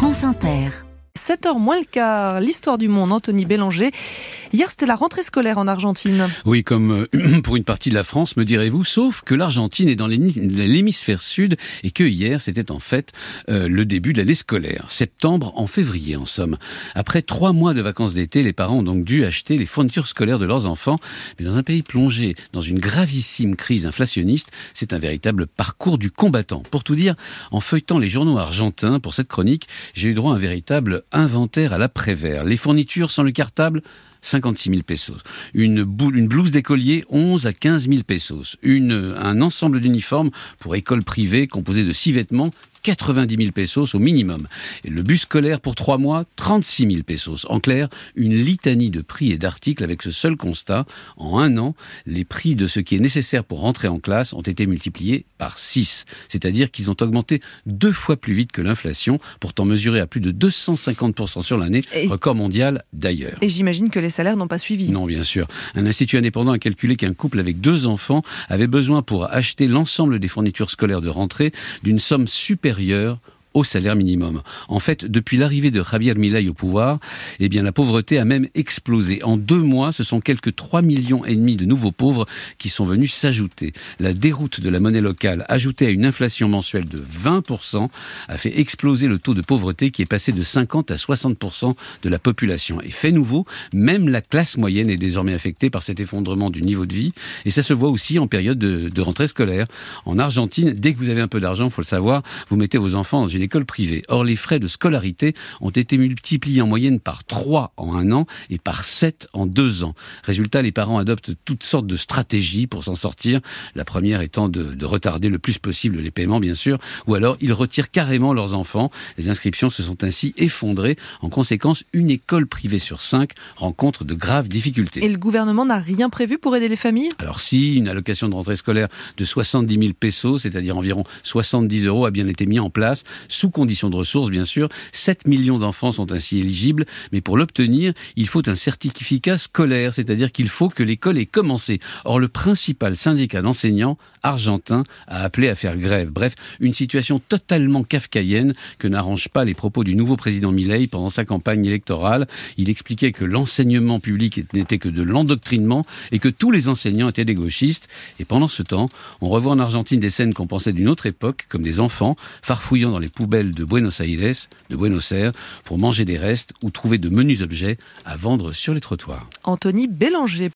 France Inter. 7h moins le quart, l'histoire du monde, Anthony Bélanger. Hier, c'était la rentrée scolaire en Argentine. Oui, comme euh, pour une partie de la France, me direz-vous, sauf que l'Argentine est dans l'hémisphère sud et que hier, c'était en fait euh, le début de l'année scolaire. Septembre en février, en somme. Après trois mois de vacances d'été, les parents ont donc dû acheter les fournitures scolaires de leurs enfants. Mais dans un pays plongé dans une gravissime crise inflationniste, c'est un véritable parcours du combattant. Pour tout dire, en feuilletant les journaux argentins pour cette chronique, j'ai eu droit à un véritable inventaire à l'après-vert. Les fournitures sans le cartable, 56 000 pesos. Une, blouse d'écolier, 11 à 15 000 pesos. Un ensemble d'uniformes pour école privée composé de six vêtements, 90 000 pesos au minimum. Et le bus scolaire pour trois mois, 36 000 pesos. En clair, une litanie de prix et d'articles avec ce seul constat. En un an, les prix de ce qui est nécessaire pour rentrer en classe ont été multipliés par 6. C'est-à-dire qu'ils ont augmenté deux fois plus vite que l'inflation, pourtant mesurée à plus de 250% sur l'année, record mondial d'ailleurs. Et j'imagine que les salaires n'ont pas suivi. Non, bien sûr. Un institut indépendant a calculé qu'un couple avec deux enfants avait besoin pour acheter l'ensemble des fournitures scolaires de rentrée d'une somme supérieure supérieur au salaire minimum. En fait, depuis l'arrivée de Javier Milei au pouvoir, eh bien, la pauvreté a même explosé. En deux mois, ce sont quelques 3 millions et demi de nouveaux pauvres qui sont venus s'ajouter. La déroute de la monnaie locale, ajoutée à une inflation mensuelle de 20%, a fait exploser le taux de pauvreté qui est passé de 50 à 60% de la population. Et fait nouveau, même la classe moyenne est désormais affectée par cet effondrement du niveau de vie. Et ça se voit aussi en période de, de rentrée scolaire. En Argentine, dès que vous avez un peu d'argent, faut le savoir, vous mettez vos enfants dans une école privée. Or, les frais de scolarité ont été multipliés en moyenne par 3 en un an et par 7 en deux ans. Résultat, les parents adoptent toutes sortes de stratégies pour s'en sortir. La première étant de, de, retarder le plus possible les paiements, bien sûr, ou alors ils retirent carrément leurs enfants. Les inscriptions se sont ainsi effondrées. En conséquence, une école privée sur cinq rencontre de graves difficultés. Et le gouvernement n'a rien prévu pour aider les familles? Alors si, une allocation de rentrée scolaire de 70 000 pesos, c'est-à-dire environ 70 euros, a bien été mise en place sous conditions de ressources, bien sûr. 7 millions d'enfants sont ainsi éligibles, mais pour l'obtenir, il faut un certificat scolaire, c'est-à-dire qu'il faut que l'école ait commencé. Or, le principal syndicat d'enseignants argentin a appelé à faire grève. Bref, une situation totalement kafkaïenne que n'arrange pas les propos du nouveau président Milei pendant sa campagne électorale. Il expliquait que l'enseignement public n'était que de l'endoctrinement et que tous les enseignants étaient des gauchistes. Et pendant ce temps, on revoit en Argentine des scènes qu'on pensait d'une autre époque, comme des enfants farfouillant dans les de Buenos Aires, de Buenos Aires, pour manger des restes ou trouver de menus objets à vendre sur les trottoirs. Anthony Bélanger.